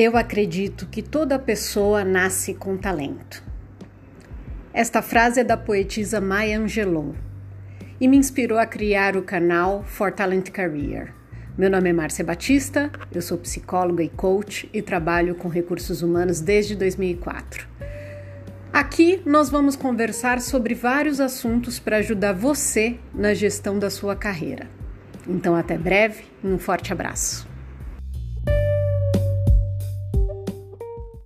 Eu acredito que toda pessoa nasce com talento. Esta frase é da poetisa Maya Angelou e me inspirou a criar o canal For Talent Career. Meu nome é Márcia Batista, eu sou psicóloga e coach e trabalho com recursos humanos desde 2004. Aqui nós vamos conversar sobre vários assuntos para ajudar você na gestão da sua carreira. Então, até breve e um forte abraço.